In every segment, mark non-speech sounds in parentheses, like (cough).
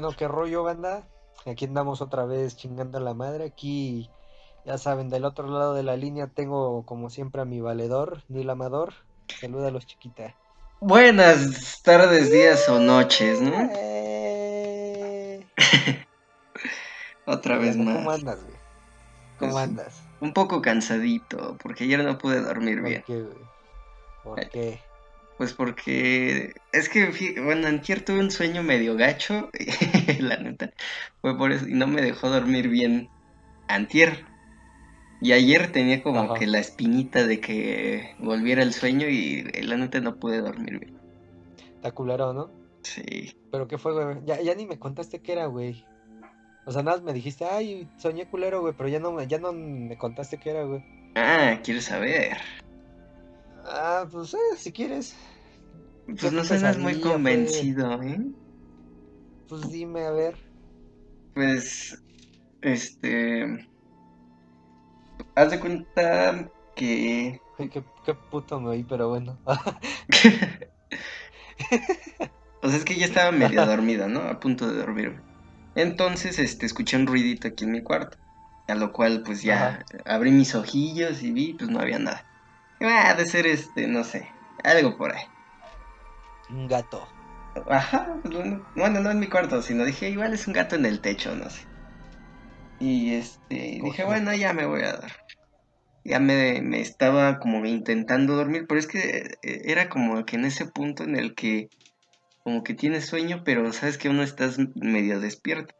bueno, qué rollo, banda. Aquí andamos otra vez chingando a la madre. Aquí, ya saben, del otro lado de la línea tengo como siempre a mi valedor, Nil Amador. Saluda a los chiquita. Buenas tardes, días o noches, ¿no? Eh, (laughs) Otra vez ¿Cómo más. andas, güey? ¿Cómo Pues, andas? Un poco cansadito, porque ayer no pude dormir bien. ¿Por qué, güey? ¿Por qué? Pues porque es que, bueno, antier tuve un sueño medio gacho, (laughs) la neta, fue por eso, y no me dejó dormir bien antier. Y ayer tenía como Ajá. que la espinita de que volviera el sueño y eh, la neta no pude dormir bien. Está culero, ¿no? Sí. ¿Pero qué fue, güey? Ya, ya ni me contaste qué era, güey. O sea, nada más me dijiste, ay, soñé culero, güey, pero ya no, ya no me contaste qué era, güey. Ah, ¿quieres saber? Ah, pues, eh, si quieres. Pues ¿Qué no suenas muy convencido, ¿eh? Pues dime, a ver. Pues, este, haz de cuenta que Ay, qué, qué puto me oí, pero bueno. O (laughs) sea, es que ya estaba medio dormida, ¿no? A punto de dormirme. Entonces, este, escuché un ruidito aquí en mi cuarto. A lo cual, pues ya abrí mis ojillos y vi, pues no había nada. Ah, ha de ser, este, no sé, algo por ahí. Un gato. Ajá, bueno, no en mi cuarto, sino dije, igual es un gato en el techo, no sé. Y este, dije, bueno, ya me voy a dar. Ya me, me estaba como intentando dormir, pero es que eh, era como que en ese punto en el que como que tienes sueño, pero sabes que uno estás medio despierto.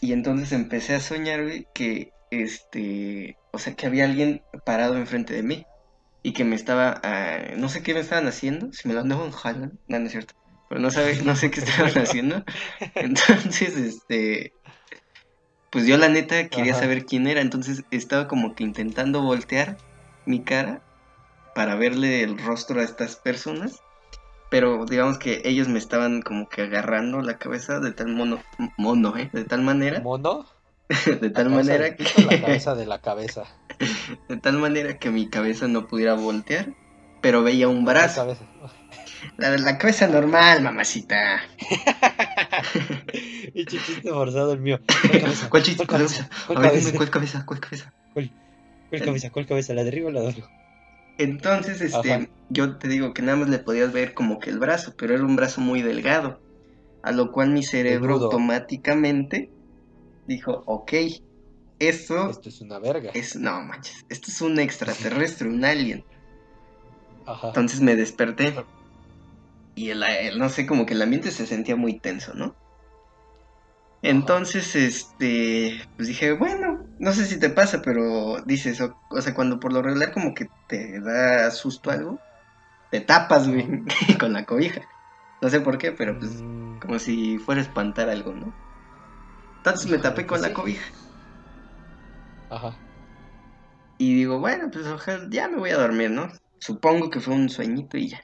Y entonces empecé a soñar, que este, o sea, que había alguien parado enfrente de mí y que me estaba, ah, no sé qué me estaban haciendo, si me lo andaban jalando, no, no es cierto, pero no sabe, no sé qué estaban (laughs) haciendo. Entonces, este, pues yo la neta quería Ajá. saber quién era, entonces estaba como que intentando voltear mi cara para verle el rostro a estas personas. Pero digamos que ellos me estaban como que agarrando la cabeza de tal mono, mono, ¿eh? De tal manera, ¿Mono? (laughs) de ¿La tal manera o La que, (laughs) cabeza de la cabeza. de tal manera que mi cabeza no pudiera voltear, pero veía un La brazo. cabeza. La, la cabeza normal, mamacita. (laughs) Y chiste forzado el mío. ¿Cuál cabeza? ¿Cuál chiste? ¿Cuál ¿Cuál cabeza? ¿Cuál A ver, cabeza? dime, ¿cuál cabeza? ¿Cuál cabeza? ¿Cuál cabeza? ¿Cuál cabeza? ¿La de arriba o la de abajo? Entonces, este, Ajá. yo te digo que nada más le podías ver como que el brazo, pero era un brazo muy delgado. A lo cual mi cerebro automáticamente dijo, ok, esto Esto es una verga. es, no manches, esto es un extraterrestre, un alien. Ajá. Entonces me desperté. Y el, el- no sé, como que el ambiente se sentía muy tenso, ¿no? Entonces, este, pues dije, bueno, no sé si te pasa, pero dices, o, o sea, cuando por lo regular como que te da susto algo, te tapas, güey, (laughs) con la cobija. No sé por qué, pero pues Mm, como si fuera a espantar algo, ¿no? Entonces me tapé con pues la cobija. Ajá. Y digo, bueno, pues ojalá, ya me voy a dormir, ¿no? Supongo que fue un sueñito y ya.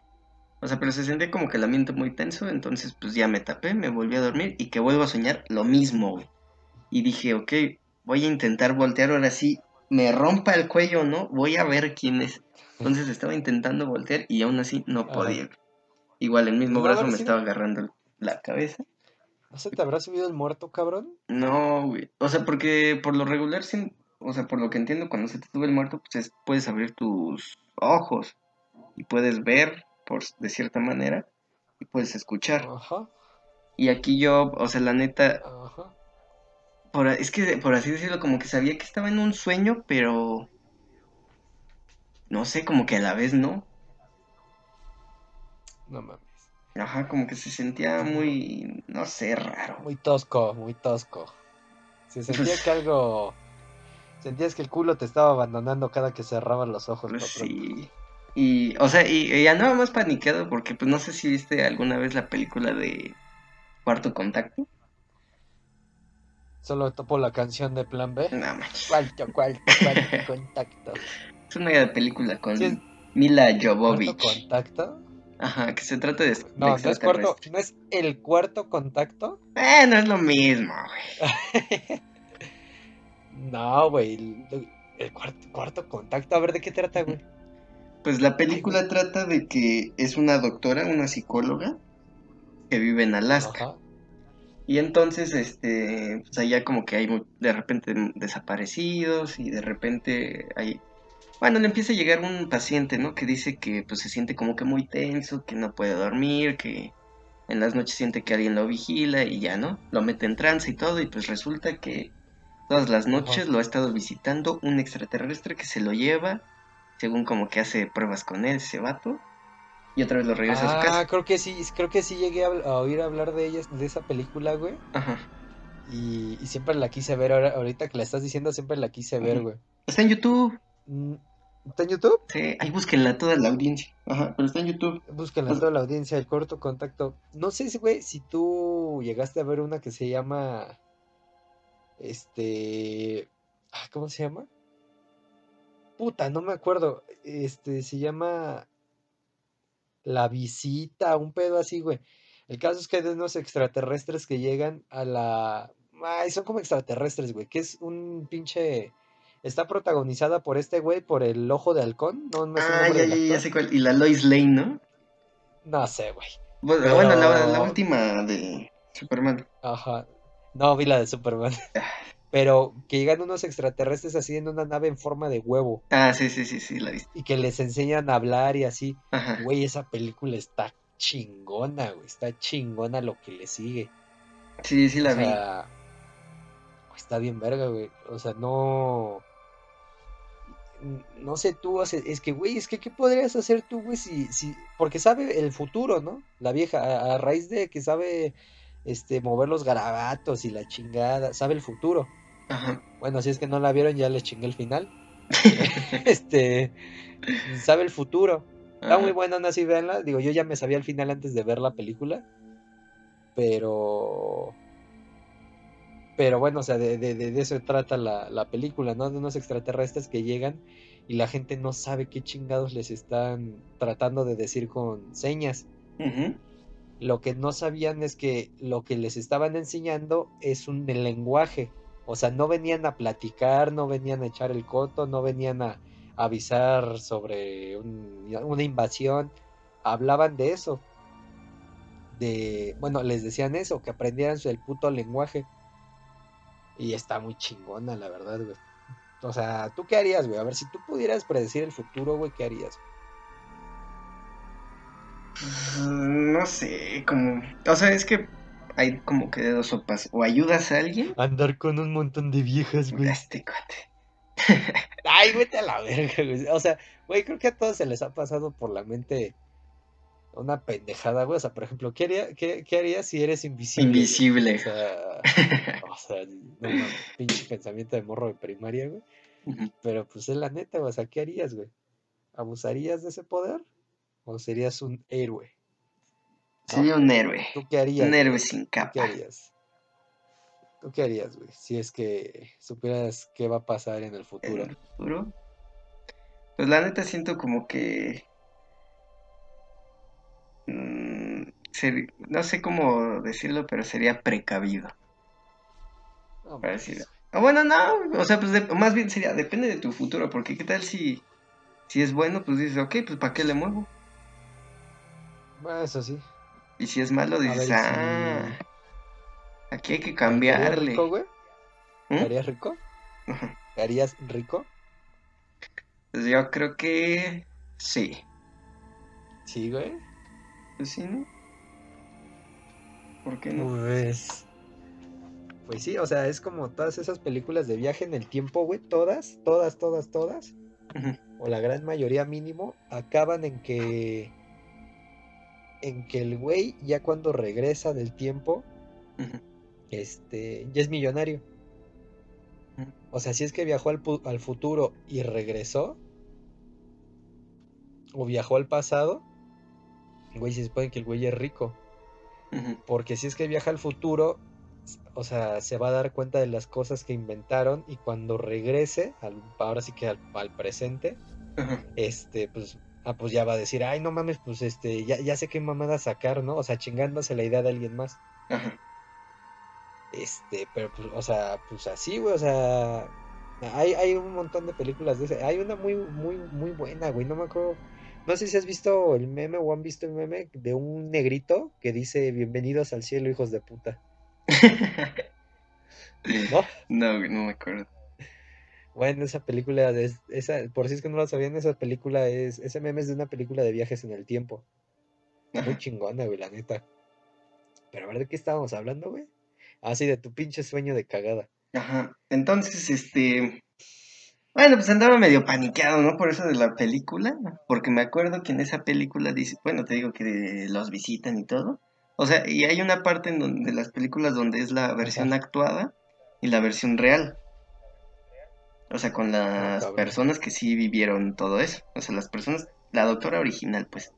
O sea, pero se sentía como que el ambiente muy tenso, entonces pues ya me tapé, me volví a dormir y que vuelvo a soñar lo mismo, güey. Y dije, ok, voy a intentar voltear ahora sí, me rompa el cuello no, voy a ver quién es. Entonces estaba intentando voltear y aún así no Ajá. podía. Igual el mismo ¿No brazo me estaba agarrando la cabeza. ¿No se te habrá subido el muerto, cabrón? No, güey. O sea, porque por lo regular, sin- o sea, por lo que entiendo, cuando se te sube el muerto, pues es- puedes abrir tus ojos y puedes ver por, de cierta manera y puedes escuchar. Ajá. Y aquí yo, o sea, la neta, Ajá. por, es que por así decirlo, como que sabía que estaba en un sueño, pero no sé, como que a la vez no. No mames. Ajá, como que se sentía muy, no sé, raro. Muy tosco, muy tosco. Se sentía que (laughs) algo. Sentías que el culo te estaba abandonando cada que cerraban los ojos, Pues sí. Y, o sea, y, y andaba más paniqueado porque, pues, no sé si viste alguna vez la película de Cuarto Contacto. Solo topo la canción de Plan B. No. Cuarto, cuarto, cuarto (laughs) contacto. Es una película con Sí, Mila ¿Cuarto Jovovich. contacto? Ajá, que se trata de, de No, no es cuarto, no es el cuarto contacto. Eh, no es lo mismo, güey. (laughs) No, güey. El, el cuarto, cuarto contacto. A ver, ¿de qué trata, güey? Pues la película trata de que es una doctora, una psicóloga, que vive en Alaska. Ajá. Y entonces, este, pues allá como que hay de repente desaparecidos y de repente hay... Bueno, le empieza a llegar un paciente, ¿no? Que dice que pues se siente como que muy tenso, que no puede dormir, que en las noches siente que alguien lo vigila y ya, ¿no? Lo mete en trance y todo y pues resulta que todas las noches Ajá. lo ha estado visitando un extraterrestre que se lo lleva, según como que hace pruebas con él, ese vato, y otra vez lo regresa a su Ah, casa. creo que sí, creo que sí llegué a, oír hablar de ella, de esa película, güey. Ajá. Y, y siempre la quise ver, ahora, ahorita que la estás diciendo, siempre la quise ver, güey. Está en YouTube. Mm, ¿Está en YouTube? Sí, ahí búsquenla toda la audiencia. Ajá, pero está en YouTube. Búsquenla Pues- toda la audiencia, el corto contacto. No sé si, güey, si tú llegaste a ver una que se llama. Este. ah, ¿Cómo se llama? Puta, no me acuerdo. Este, se llama. La visita, un pedo así, güey. El caso es que hay de unos extraterrestres que llegan a la. Ay, son como extraterrestres, güey. Que es un pinche. Está protagonizada por este güey, por el ojo de halcón. No el Ah, ya, ya, ya sé cuál. Y la Lois Lane, ¿no? No sé, güey. Bueno, bueno, la, última de Superman. Ajá. No vi la de Superman. (laughs) Pero que llegan unos extraterrestres así en una nave en forma de huevo Ah, sí, sí, sí, sí, la viste. y que les enseñan a hablar y así. Ajá. Güey, esa película está chingona, güey. Está chingona lo que le sigue. Sí, sí la o vi. sea, está bien verga, güey. O sea, no. No sé tú, es que, güey, es que, ¿qué podrías hacer tú, güey? Si, si, porque sabe el futuro, ¿no? La vieja, a, a raíz de que sabe, este, mover los garabatos y la chingada, sabe el futuro. Ajá. Bueno, si es que no la vieron, ya les chingué el final. (laughs) (laughs) Este, sabe el futuro. Está muy buena, aún así, véanla. Digo, yo ya me sabía el final antes de ver la película. Pero. Pero bueno, o sea, de, de- de- eso trata la, la película, ¿no? De unos extraterrestres que llegan y la gente no sabe qué chingados les están tratando de decir con señas. Lo que no sabían es que lo que les estaban enseñando es un lenguaje. O sea, no venían a platicar, no venían a echar el coto, no venían a avisar sobre un- una invasión. Hablaban de eso. De, bueno, les decían eso, que aprendieran el puto lenguaje. Y está muy chingona, la verdad, güey. O sea, ¿tú qué harías, güey? A ver, si tú pudieras predecir el futuro, güey, ¿qué harías? No sé, como... O sea, es que hay como que de dos sopas. O ayudas a alguien. Andar con un montón de viejas, güey. Este cuate. Ay, vete a la verga, güey. O sea, güey, creo que a todos se les ha pasado por la mente una pendejada, güey. O sea, por ejemplo, ¿qué, haría- qué, qué harías si eres invisible? Invisible. O sea, (laughs) o sea, no pinche pensamiento de morro de primaria, güey. Pero pues es la neta, güey. O sea, ¿qué harías, güey? ¿Abusarías de ese poder? ¿O serías un héroe? ¿No? Sería un héroe. ¿Tú qué harías? Un güey? héroe sin ¿Tú qué capa. harías? ¿Tú qué harías, güey? Si es que supieras qué va a pasar en el En futuro. el futuro. Pues la neta siento como que... mm, no sé cómo decirlo, pero sería precavido. Para. Ah, bueno, no, o sea, pues de- más bien sería, depende de tu futuro, porque qué tal si, si es bueno, pues dices, ok, pues ¿para qué le muevo? Bueno, eso sí. Y si es malo, ver, dices, y ah, aquí hay que ¿Te harías cambiarle. rico, güey? ¿Te ¿Mm? harías rico? Ajá. ¿Te harías rico? Pues yo creo que sí. Sí, güey. Pues sí, ¿no? ¿Por qué no? Pues... Pues sí, o sea, es como todas esas películas de viaje en el tiempo, güey. Todas, todas, todas, todas. O la gran mayoría mínimo, acaban en que... En que el güey, ya cuando regresa del tiempo, este, ya es millonario. O sea, si es que viajó al, al futuro y regresó, o viajó al pasado, güey, se supone que el güey es rico. Porque si es que viaja al futuro, o sea, se va a dar cuenta de las cosas que inventaron y cuando regrese, al- ahora sí que al, al presente, este, pues, ah, pues ya va a decir, ay, no mames, pues este, ya, ya sé qué mamada sacar, ¿no? O sea, chingándose la idea de alguien más. Este, pero pues, o sea, pues así, güey, o sea, hay, hay un montón de películas de ese. Hay una muy, muy, muy buena, güey, no me acuerdo. No sé si has visto el meme o han visto el meme de un negrito que dice bienvenidos al cielo, hijos de puta. (laughs) ¿No? No, no me acuerdo. Bueno, esa película, de, esa, por si es que no lo sabían, esa película es, ese meme es de una película de viajes en el tiempo. Muy Ajá. chingona, güey, la neta. Pero a ver, ¿de qué estábamos hablando, güey? Ah, sí, de tu pinche sueño de cagada. Ajá. Entonces, este. Bueno, pues andaba medio paniqueado, ¿no? Por eso de la película. Porque me acuerdo que en esa película dice. Bueno, te digo que los visitan y todo. O sea, y hay una parte en donde las películas donde es la versión Ajá. actuada y la versión real. O sea, con Ah, las cabrón. personas que sí vivieron todo eso. O sea, las personas. La doctora original, pues.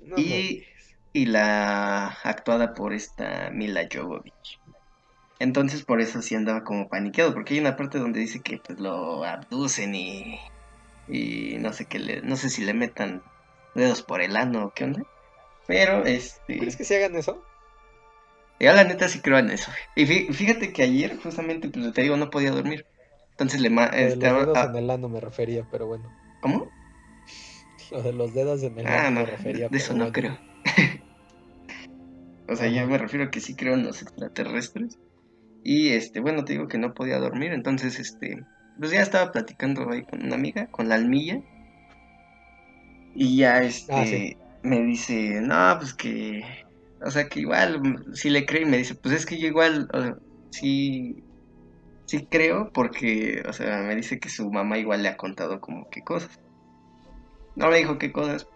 No Y, y la actuada por esta Mila Jovovich. Entonces por eso sí andaba como paniqueado, porque hay una parte donde dice que pues lo abducen y, y no sé qué le, no sé si le metan dedos por el ano o qué onda. Pero este, ¿Crees que se hagan eso? yo la neta sí creo en eso. Y fí- fíjate que ayer justamente pues te digo no podía dormir. Entonces le ma- de los dedos ah, en el ano me refería, pero bueno. ¿Cómo? Lo de los dedos en el Ah, ano no, me refería, de eso no creo. (laughs) O sea, yo Ajá. me refiero a que sí creo en los extraterrestres. Y este, bueno, te digo que no podía dormir, entonces este, pues ya estaba platicando ahí con una amiga, con la almilla. Y ya este Ah, sí. me dice, "No, pues que o sea, que igual sí le creo y me dice, "Pues es que yo igual o sea, sí sí creo porque, o sea, me dice que su mamá igual le ha contado como que cosas. No me dijo qué cosas,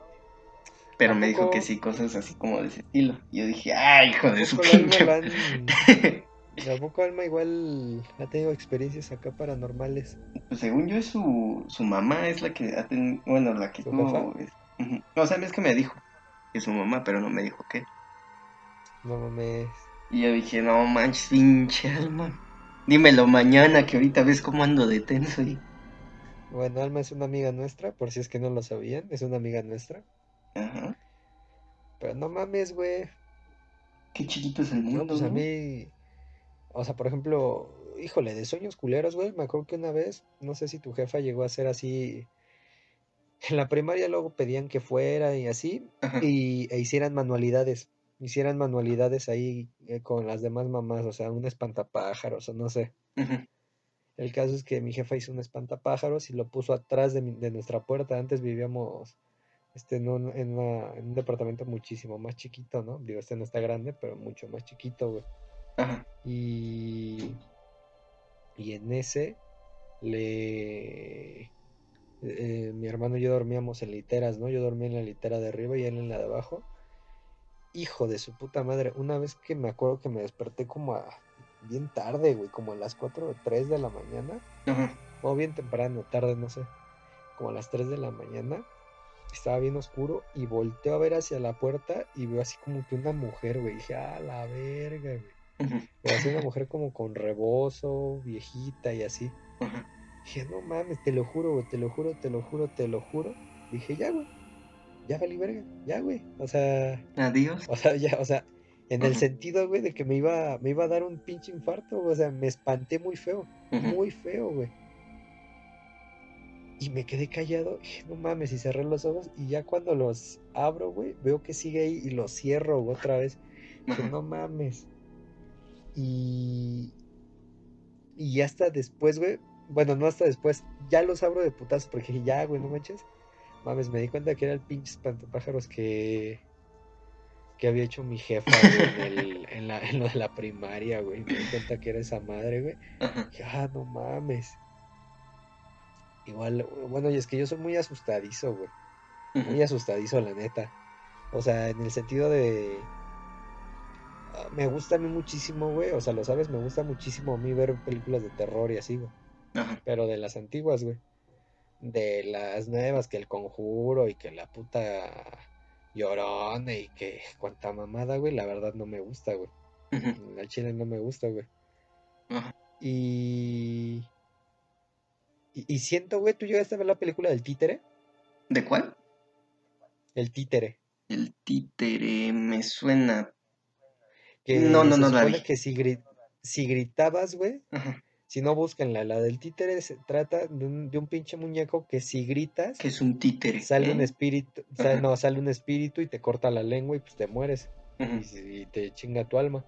pero ¿A me dijo que sí cosas así como de ese estilo. Y yo dije, "Ay, hijo ¿A de su pinche han... (laughs) ¿A poco Alma igual ha tenido experiencias acá paranormales? Pues según yo, es su, su mamá es la que ha tenido, bueno, la que es- ujú. o sea, es que me dijo que es su mamá, pero no me dijo qué. No mames. Y yo dije, no manches, pinche alma, dímelo mañana, que ahorita ves cómo ando de tenso y, Bueno, Alma es una amiga nuestra, por si es que no lo sabían, es una amiga nuestra. ajá, Pero no mames, güey. qué chiquito es el No, mundo, pues a ¿no? mí, o sea, por ejemplo, híjole, de sueños culeros, güey. Me acuerdo que una vez, no sé si tu jefa llegó a ser así. En la primaria luego pedían que fuera y así, y, e hicieran manualidades. Hicieran manualidades ahí eh, con las demás mamás, o sea, un espantapájaros, o no sé. El caso es que mi jefa hizo un espantapájaros y lo puso atrás de, mi- de nuestra puerta. Antes vivíamos este, en un, en una- en un departamento muchísimo más chiquito, ¿no? Digo, este no está grande, pero mucho más chiquito, güey. Ajá, Y, y en ese le... eh, mi hermano y yo dormíamos en literas, ¿no? Yo dormía en la litera de arriba y él en la de abajo. Hijo de su puta madre, una vez que me acuerdo que me desperté como a bien tarde, güey, como a las 4 o 3 de la mañana, ajá, o bien temprano, tarde, no sé, como a las 3 de la mañana, estaba bien oscuro y volteo a ver hacia la puerta y veo así como que una mujer, güey, dije, ah, la verga, güey. Pero así una mujer como con rebozo, viejita y así. ajá, Dije, no mames, te lo juro, güey, te lo juro, te lo juro, te lo juro. Dije, ya, güey, ya valí verga, ya, güey. O sea, adiós, o sea, ya, o sea, en el sentido, güey, de que me iba, me iba a dar un pinche infarto, o sea, me espanté muy feo, muy feo, güey. Y me quedé callado, dije, no mames, y cerré los ojos, y ya cuando los abro, güey, veo que sigue ahí y los cierro, otra vez. Dije, no mames. Y, y hasta después, güey, bueno, no hasta después, ya los abro de putazo porque dije, (laughs) ya, güey, no manches. Mames, me di cuenta que era el pinche espantapájaros que, que había hecho mi jefa, güey, en, el- (laughs) en la, en lo de la primaria, güey. Me di cuenta que era esa madre, güey. Dije, ah, no mames. Igual, bueno, y es que yo soy muy asustadizo, güey. Muy asustadizo, la neta. O sea, en el sentido de... Me gusta a mí muchísimo, güey. O sea, lo sabes, me gusta muchísimo a mí ver películas de terror y así, güey. ajá, Pero de las antiguas, güey. De las nuevas, que el conjuro y que la puta llorona y que cuanta mamada, güey. La verdad no me gusta, güey. ujú, La chile no me gusta, güey. ajá. Y... Y, y siento, güey, ¿tú llegaste a ver la película del títere? ¿De cuál? El títere. El títere me suena, Que no, no, no supone que si, gri- si gritabas, güey, si no búsquenla, la del títere se trata de un, de un pinche muñeco que si gritas, que es un títere, sale un ¿eh? espíritu, no, sale un espíritu y te corta la lengua y pues te mueres y, y te chinga tu alma.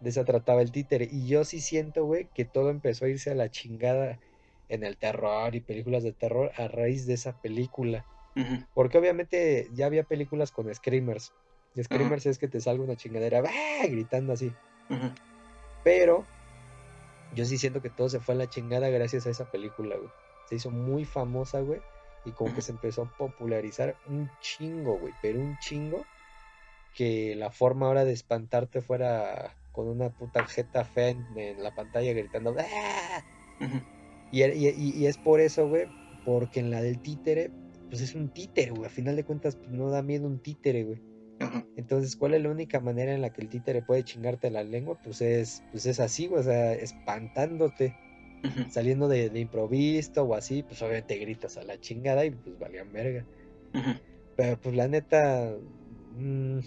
De esa trataba el títere. Y yo sí siento, güey, que todo empezó a irse a la chingada en el terror y películas de terror a raíz de esa película. Porque obviamente ya había películas con screamers. Y screamers es que te salga una chingadera gritando así. Pero yo sí siento que todo se fue a la chingada gracias a esa película, güey. Se hizo muy famosa, güey. Y como que se empezó a popularizar un chingo, güey. Pero un chingo. Que la forma ahora de espantarte fuera con una puta jeta fea en, en la pantalla gritando. ¡ah! Y- y es por eso, güey. Porque en la del títere, pues es un títere, güey. A final de cuentas, pues no da miedo un títere, güey. Entonces, ¿cuál es la única manera en la que el títere puede chingarte la lengua? Pues es, pues es así, o sea, espantándote, saliendo de, de improviso o así, pues obviamente gritas a la chingada y pues valían verga. Pero pues la neta, mm,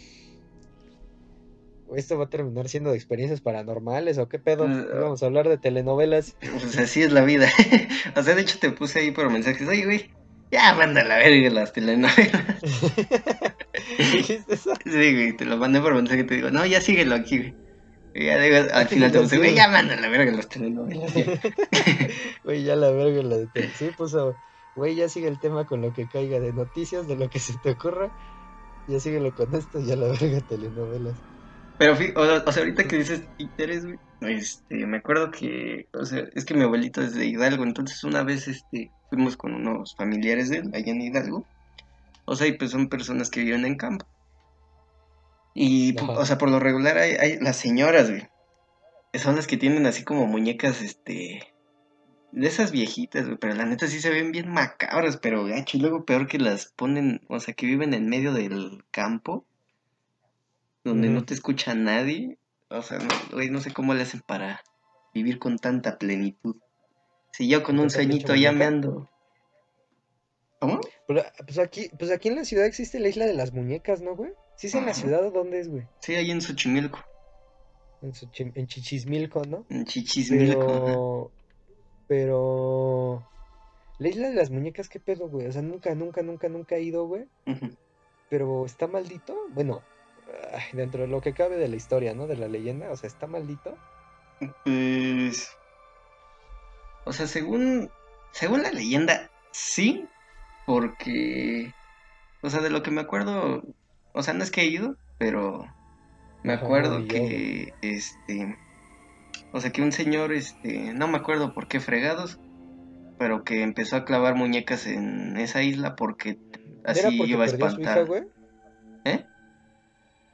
esto va a terminar siendo de experiencias paranormales o qué pedo. Pues, ah. Vamos a hablar de telenovelas. (laughs) Pues así es la vida. (laughs) o sea, de hecho te puse ahí por mensajes. Oye, güey, ya manda la verga las telenovelas. (laughs) ¿Dijiste eso? Sí, güey, te lo mandé por mensaje y te digo, no, ya síguelo aquí, güey. Y ya digo, al final te puse, güey, ya manda la verga las telenovelas. ya". (laughs) Güey, ya la verga la de Sí, puso, güey, ya sigue el tema con lo que caiga de noticias, de lo que se te ocurra. Ya síguelo con esto, ya la verga telenovelas. Pero, o sea, ahorita que dices títeres, güey, este, me acuerdo que, o sea, es que mi abuelito es de Hidalgo, entonces una vez, este, fuimos con unos familiares de él, allá en Hidalgo, o sea, y pues son personas que viven en campo. Y, Ajá. o sea, por lo regular hay, hay las señoras, güey, son las que tienen así como muñecas, este, de esas viejitas, güey, pero la neta sí se ven bien macabras, pero gacho, y luego peor que las ponen, o sea, que viven en medio del campo, donde no te escucha nadie, o sea, no, güey, no sé cómo le hacen para vivir con tanta plenitud. Si yo con un ¿Nunca te han dicho sueñito ya me ando. ¿Cómo? Pero, pues aquí, pues aquí en la ciudad existe la isla de las muñecas, ¿no, güey? ¿Sí es en la ciudad o dónde es, güey? Sí, ahí en Xochimilco, En, Xochim- en Chichismilco, ¿no? en Chichismilco. Pero, pero, la isla de las muñecas, ¿qué pedo, güey? O sea, nunca, nunca, nunca, nunca he ido, güey. Pero está maldito. Bueno, dentro de lo que cabe de la historia, ¿no? De la leyenda, o sea, está maldito. Pues. O sea, según. Según la leyenda, sí. Porque. O sea, de lo que me acuerdo. O sea, no es que he ido, pero. Me acuerdo que. Este. O sea, que un señor, este. No me acuerdo por qué fregados. Pero que empezó a clavar muñecas en esa isla porque ¿No era así porque iba a perdió a su hija, espantar. güey? ¿Eh?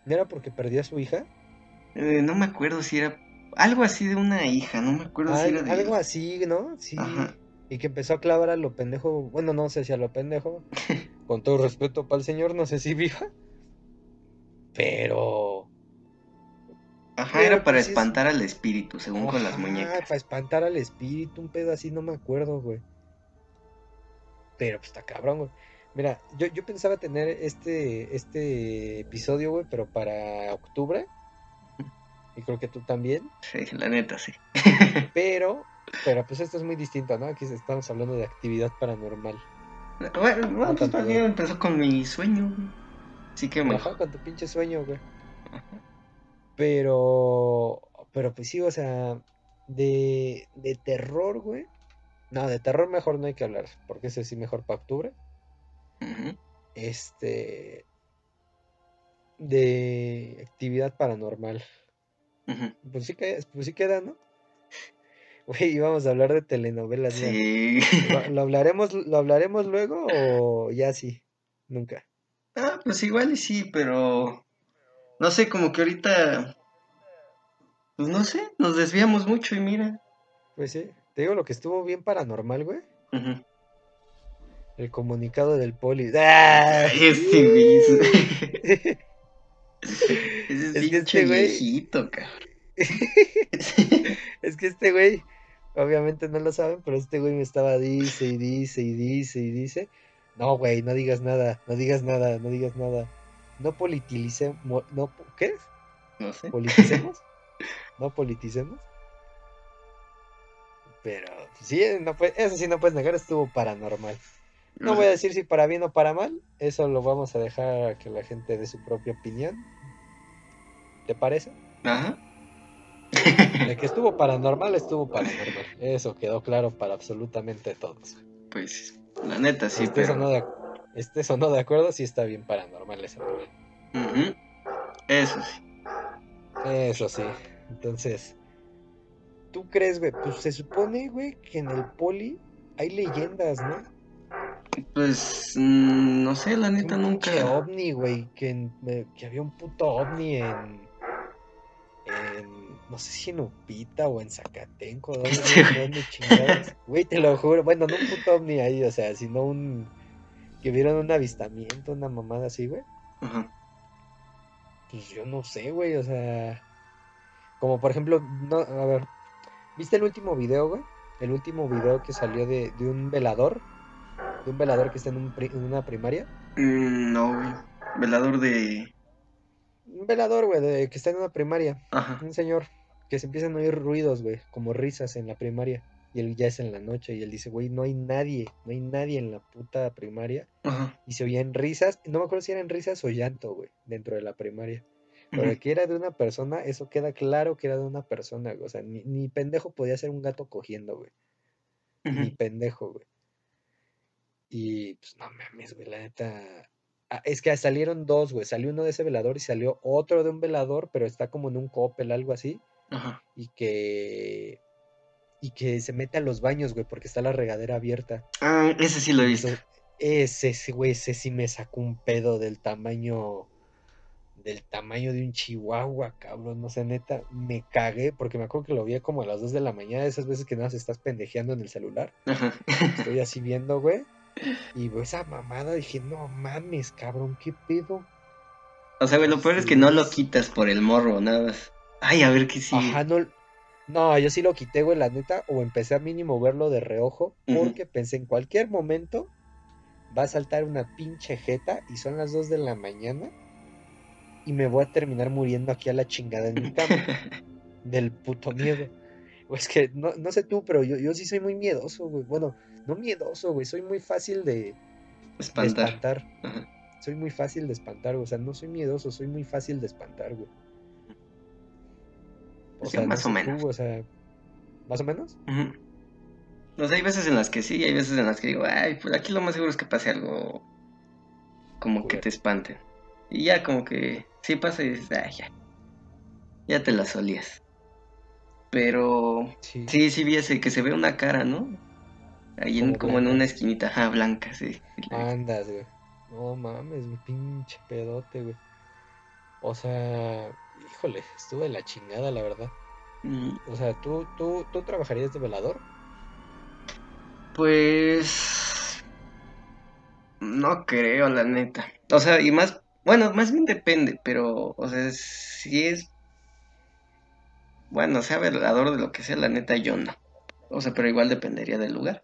¿No era porque perdió a su hija? Eh, no me acuerdo si era. Algo así de una hija, no me acuerdo si era de. algo así, ¿no? Sí. Ajá. Y que empezó a clavar a lo pendejo. Bueno, no sé si a lo pendejo. (laughs) Con todo respeto para el señor, no sé si viva. Pero. Ajá, Pero era para pues es- espantar al espíritu, según con las muñecas. para espantar al espíritu, un pedo así, no me acuerdo, güey. Pero pues está cabrón, güey. Mira, yo, yo pensaba tener este, este episodio, güey, pero para octubre. Y creo que tú también. Sí, la neta, sí. (laughs) Pero, pero pues esto es muy distinto, ¿no? Aquí estamos hablando de actividad paranormal. Bueno, bueno, pues tanto, más bien empezó con mi sueño. güey. Así que Ajá, mejor. con tu pinche sueño, güey. Ajá. Pero, pero pues sí, o sea, de, de terror, güey. No, de terror mejor no hay que hablar, porque ese sí mejor para octubre. Ujú. Este, de actividad paranormal. Pues sí, que, pues sí queda, ¿no? Güey, íbamos a hablar de telenovelas. Sí. ¿Lo, lo hablaremos, lo hablaremos luego o ya sí? Nunca. Ah, pues igual y sí, pero. No sé, como que ahorita. Pues no sé, nos desviamos mucho y mira. Pues sí, te digo lo que estuvo bien paranormal, güey. El comunicado del poli. ¡Ah! Este. (laughs) (laughs) Ese Es que este güey- viejito, cabrón. (laughs) Es que este güey, obviamente no lo saben, pero este güey me estaba dice y dice y dice y dice. No, güey, no digas nada, no digas nada, no digas nada. No politilicemos, no, ¿qué? No sé. ¿Politicemos? (laughs) ¿No politicemos? Pero sí, no puede- eso sí no puedes negar, estuvo paranormal. No voy a decir si para bien o para mal, eso lo vamos a dejar a que la gente dé su propia opinión. ¿Te parece? Ajá. De que estuvo paranormal, estuvo paranormal. Eso quedó claro para absolutamente todos. Pues, la neta, sí, Estés o pero... no de, estés o no de acuerdo, sí está bien paranormal ese. Ujú. Eso sí. Eso sí. Entonces, ¿tú crees, güey? Pues se supone, güey, que en el poli hay leyendas, ¿no? Pues, mm, no sé, la neta un nunca... ovni, güey, que, eh, que había un puto ovni en, no sé si en Upita o en Zacatenco, ¿dónde. (laughs) ¿Dónde chingados? Güey, te lo juro, bueno, no un puto ovni ahí, o sea, sino un, que vieron un avistamiento, una mamada así, güey. Ajá. Pues yo no sé, güey, o sea, como por ejemplo, no, a ver, ¿viste el último video, güey? El último video que salió de, de un velador, de un velador que está en, un pri- en una primaria. Mm, no, güey. Velador de... Un velador, güey, de- que está en una primaria. Ajá. Un señor que se empiezan a oír ruidos, güey, como risas en la primaria. Y él ya es en la noche y él dice, güey, no hay nadie, no hay nadie en la puta primaria. Ajá. Y se oían risas, no me acuerdo si eran risas o llanto, güey, dentro de la primaria. Pero que era de una persona, eso queda claro que era de una persona, güey. O sea, ni, ni pendejo podía ser un gato cogiendo, güey. Ni pendejo, güey. Y pues no mames, güey, la neta. Ah, es que salieron dos, güey. Salió uno de ese velador y salió otro de un velador, pero está como en un copel, algo así. Ajá. Y que. Y que se mete a los baños, güey, porque está la regadera abierta. Ah, ese sí lo he visto. ese, sí, güey, ese sí me sacó un pedo del tamaño. Del tamaño de un chihuahua, cabrón. No sé, neta, me cagué porque me acuerdo que lo vi como a las 2 de la mañana, esas veces que nada más estás pendejeando en el celular. Ajá. Estoy (laughs) así viendo, güey. Y esa mamada, dije, no mames, cabrón, qué pedo. O sea, güey, lo peor es que no lo quitas por el morro, nada más. Ay, a ver qué sí. Ajá, no. No, yo sí lo quité, güey, la neta, o empecé a mínimo verlo de reojo, porque pensé en cualquier momento va a saltar una pinche jeta y son las 2 de la mañana y me voy a terminar muriendo aquí a la chingada en mi cama (laughs) del puto miedo. O es que no, no sé tú, pero yo, yo sí soy muy miedoso, güey. Bueno, no miedoso, güey, soy muy fácil de, de Espantar. Soy muy fácil de espantar, güey. O sea, no soy miedoso, soy muy fácil de espantar, güey. O Sí, sea, no más o menos. tú, o sea, ¿más o menos? O sea, hay veces en las que sí, hay veces en las que digo, ay, pues aquí lo más seguro es que pase algo como que te espante. Y ya como que sí pasa y dices, ay, ya. Ya te la solías. Pero Sí. sí, sí vi ese que se ve una cara, ¿no? Ahí en, Como en una esquinita, ajá, blanca, sí. Andas, güey. No mames, güey, pinche pedote, güey. O sea, híjole, estuve de la chingada, la verdad. Mm, O sea, ¿tú, tú, tú trabajarías de velador? Pues no creo, la neta. O sea, y más, bueno, más bien depende, pero, o sea, si es, bueno, sea velador de lo que sea, la neta yo no. O sea, pero igual dependería del lugar.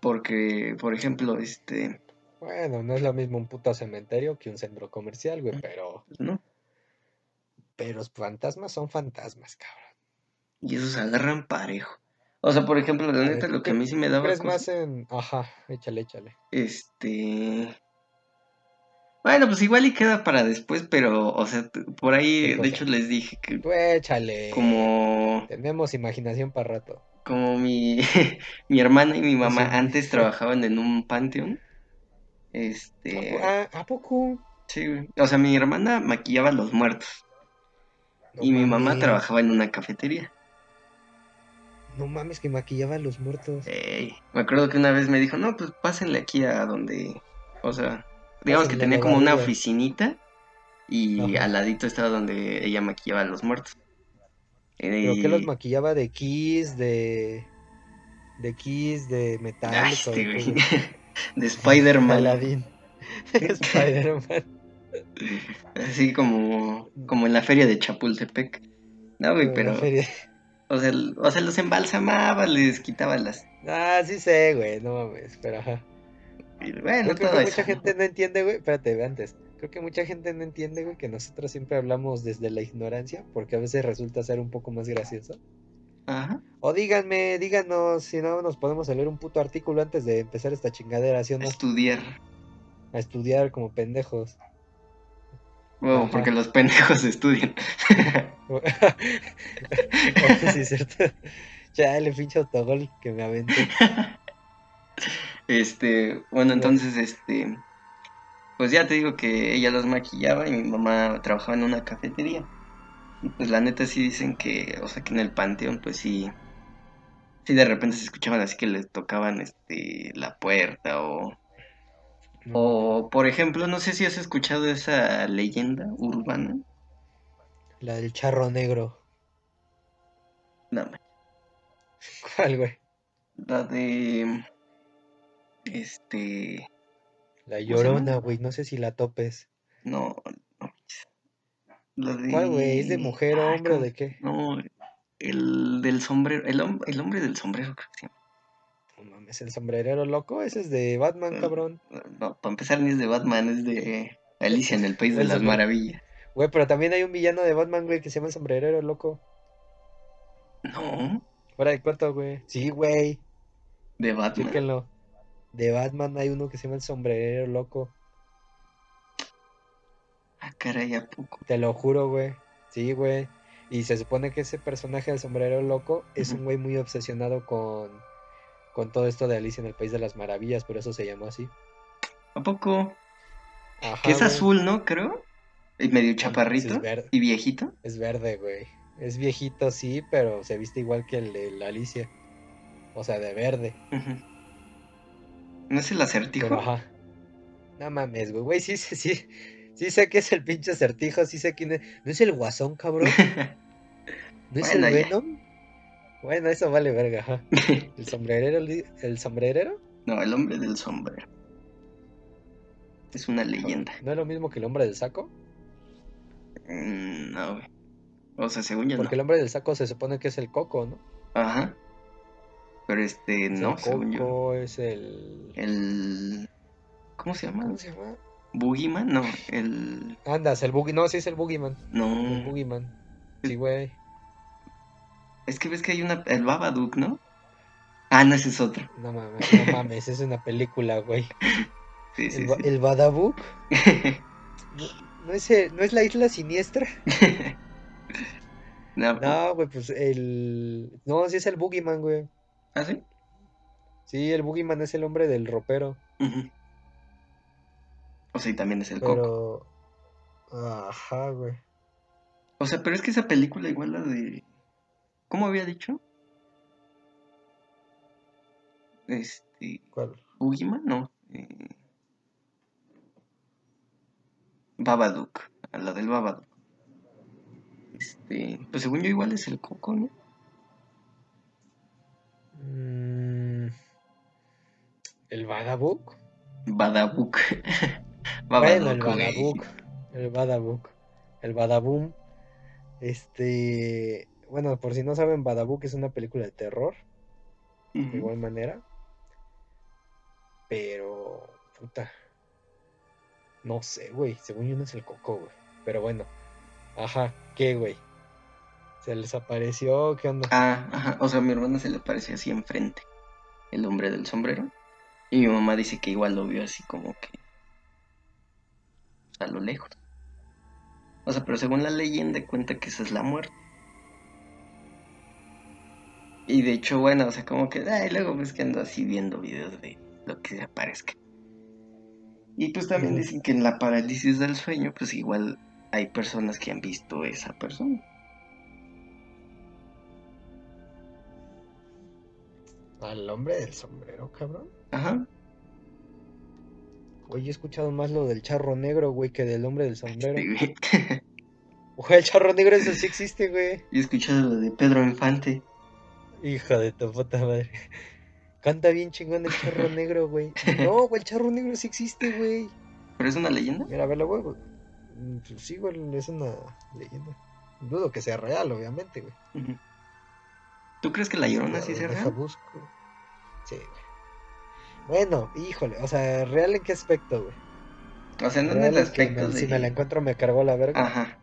Porque, por ejemplo, este, Bueno, no es lo mismo un puto cementerio que un centro comercial, güey, pero, ¿no? pero los fantasmas son fantasmas, cabrón. Y esos agarran parejo. O sea, por ejemplo, la neta, ¿tú lo que a mí sí me daba crees cosa- más en... Ajá, échale, échale. Este. Bueno, pues igual y queda para después, pero, o sea, por ahí, ¿Qué de hecho, les dije que échale. como, Tenemos imaginación para rato. como mi, (laughs) mi hermana y mi mamá Sí. antes trabajaban en un panteón. ¿A Este, ¿a poco? sí, güey. O sea, mi hermana maquillaba a los muertos No y mi mamá trabajaba en una cafetería. No mames, que maquillaba a los muertos. Ey, me acuerdo que una vez me dijo, no, pues pásenle aquí a donde, o sea, digamos que tenía como una barriga". oficinita y Ajá. al ladito estaba donde ella maquillaba a los muertos. ¿Pero qué los Y- maquillaba de Kiss, de... De Kiss, de Ay, o este güey. (laughs) De Spider-Man. Aladdin. (laughs) Spider-Man. Así como, como en la feria de Chapultepec. No, güey, pero, o sea, o sea, los embalsamaba, les quitaba las... Ah, sí sé, güey, no mames, pero ajá. Bueno, creo todo que eso. mucha gente no entiende, güey. Espérate, ve antes. Creo que mucha gente no entiende, güey, que nosotros siempre hablamos desde la ignorancia, porque a veces resulta ser un poco más gracioso. Ajá. O díganme, díganos, si no nos podemos leer un puto artículo antes de empezar esta chingadera, ¿sí o no? Estudiar. A estudiar como pendejos. Ajá. porque los pendejos (laughs) estudian. (laughs) sí, cierto. Ya, el pinche autogol que me aventé. (laughs) Este, bueno, entonces, este, pues ya te digo que ella los maquillaba y mi mamá trabajaba en una cafetería. Pues la neta sí dicen que, o sea, que en el panteón, pues sí, sí de repente se escuchaban así que les tocaban, este, la puerta o, o, por ejemplo, no sé si has escuchado esa leyenda urbana. La del charro negro. No, ¿Cuál, güey? la de, este, La llorona, güey. No sé si la topes. no, no, la de... ¿Cuál, güey? ¿Es de mujer, Ay, hombre o de qué? No, el del sombrero, el, hom- el hombre del sombrero, creo que se llama. No mames, el sombrerero loco. Ese es de Batman, cabrón. No, para empezar ni es de Batman, es de Alicia en el País de las sombrero. Maravillas. Güey, pero también hay un villano de Batman, güey, que se llama el sombrerero loco. No, Fuera de cuarto, güey. Sí, güey. de Batman. Chéquenlo. De Batman hay uno que se llama el sombrerero loco. Ah, caray, ¿a poco? Te lo juro, güey. Sí, güey. Y se supone que ese personaje del sombrero loco es un güey muy obsesionado con, con todo esto de Alicia en el País de las Maravillas, por eso se llamó así. ¿A poco? Ajá, Que es güey. azul, ¿no? Creo. Y medio chaparrito. es. Y viejito. Es verde, güey. Es viejito, sí, pero se viste igual que el de la Alicia. O sea, de verde. ¿No es el acertijo? Pero ajá. No mames, güey. Güey, sí, sí, sí. Sí sé que es el pinche acertijo, sí sé quién es. ¿No es el guasón, cabrón? (laughs) ¿No es Bueno, el ya. Venom? Bueno, eso vale verga. (laughs) ¿El sombrerero? ¿El sombrerero? no, el hombre del sombrero. Es una leyenda. ¿No es lo mismo que el hombre del saco? Mm, No, güey. O sea, según yo Porque el hombre del saco se supone que es el coco, ¿no? Ajá. Pero este, Es no, el según yo. coco, es el... El. ¿Cómo se llama? ¿Cómo se llama? ¿Boogeyman? No, el. Andas, el boogie... No, sí es el boogeyman. El No. boogeyman. Sí, güey. Es que ves que hay una. El Babadook, ¿no? Ah, no, ese es otro. No mames, no mames, es una película, güey. (laughs) Sí, sí, El, sí. el Badabook. (laughs) ¿No, no es el- ¿No es la isla siniestra? (laughs) no, No, güey, pues el... No, sí es el boogeyman, güey. ¿Ah, sí? Sí, el boogeyman es el hombre del ropero. Ujú. O sea, y también es el coco. Pero... Ajá, güey. O sea, pero es que esa película igual la de. ¿Cómo había dicho? Este. ¿Cuál? ¿Boogeyman? No. Eh... Babadook. A la del Babadook. Este. Pues según yo, igual es el coco, ¿no? Mm, ¿El Badabook? Badabook. (laughs) Bueno, el. Badabook. El Badabook. El Badaboom. Este... Bueno, por si no saben, Badabook es una película de terror. De igual manera. Pero... Puta. No sé, güey. Según yo no es el coco, güey. Pero bueno. Ajá. ¿Qué, güey? ¿Se les apareció? ¿Qué onda? Ah, ajá. O sea, a mi hermana se le parecía así enfrente. El hombre del sombrero. Y mi mamá dice que igual lo vio así como que. A lo lejos. O sea, pero según la leyenda cuenta que esa es la muerte. Y de hecho, bueno, o sea, como que. Ay, luego ves que ando así viendo videos de lo que se aparezca. Y pues también dicen que en la parálisis del sueño, pues igual hay personas que han visto esa persona. ¿Al hombre del sombrero, cabrón? Ajá. Güey, he escuchado más lo del charro negro, güey, que del hombre del sombrero. Sí, güey. (laughs) Güey, el charro negro eso sí existe, güey. He escuchado lo de Pedro Infante. Hijo de tu puta madre. Canta bien chingón el charro (laughs) negro, güey. No, güey, el charro negro sí existe, güey. ¿Pero es una leyenda? Mira, a ver, güey. Mm, pues Sí, güey, es una leyenda. Dudo que sea real, obviamente, güey. ¿Tú crees que la llorona sí sea real? busco. Sí, güey. Bueno, híjole, o sea, ¿real en qué aspecto, güey? O sea, no en el aspecto me- de. Si me la encuentro me cargó la verga. Ajá.